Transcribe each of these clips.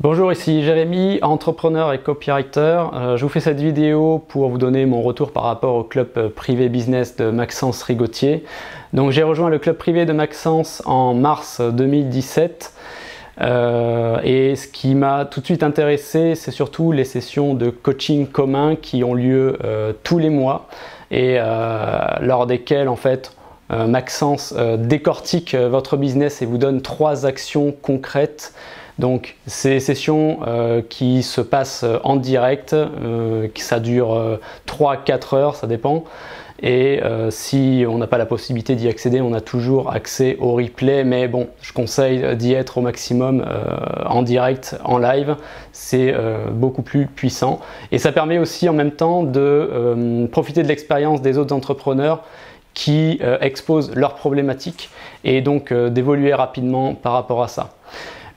Bonjour, ici Jérémy, entrepreneur et copywriter. Euh, je vous fais cette vidéo pour vous donner mon retour par rapport au club euh, privé business de Maxence Rigotier. Donc j'ai rejoint le club privé de Maxence en mars 2017. Euh, et ce qui m'a tout de suite intéressé, c'est surtout les sessions de coaching commun qui ont lieu tous les mois et lors desquelles en fait Maxence décortique votre business et vous donne trois actions concrètes donc des sessions euh, qui se passent en direct, euh, ça dure 3-4 euh, heures, ça dépend. Et si on n'a pas la possibilité d'y accéder, on a toujours accès au replay. Mais bon, je conseille d'y être au maximum en direct, en live. C'est beaucoup plus puissant. Et ça permet aussi en même temps de profiter de l'expérience des autres entrepreneurs qui exposent leurs problématiques et donc d'évoluer rapidement par rapport à ça.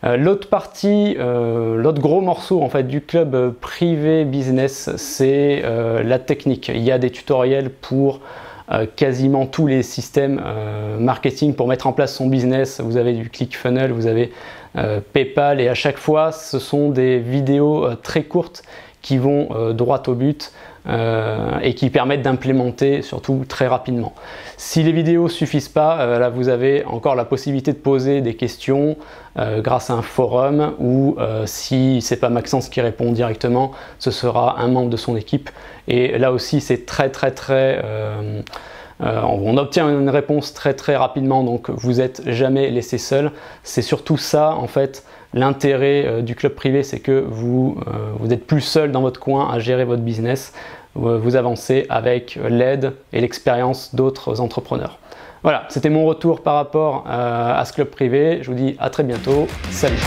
Euh, l'autre partie, euh, l'autre gros morceau en fait du club euh, privé business, c'est la technique. Il y a des tutoriels pour quasiment tous les systèmes marketing pour mettre en place son business. Vous avez du ClickFunnels, vous avez PayPal et à chaque fois, ce sont des vidéos très courtes qui vont droit au but. Euh, et qui permettent d'implémenter surtout très rapidement. Si les vidéos suffisent pas, euh, là vous avez encore la possibilité de poser des questions euh, grâce à un forum ou si c'est pas Maxence qui répond directement, ce sera un membre de son équipe. Et là aussi c'est très très très on obtient une réponse très très rapidement, donc vous n'êtes jamais laissé seul. C'est surtout ça en fait L'intérêt euh, du club privé, c'est que vous, euh, vous êtes plus seul dans votre coin à gérer votre business. Euh, vous avancez avec l'aide et l'expérience d'autres entrepreneurs. Voilà, c'était mon retour par rapport à ce club privé. Je vous dis à très bientôt. Salut